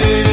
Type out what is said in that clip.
yeah.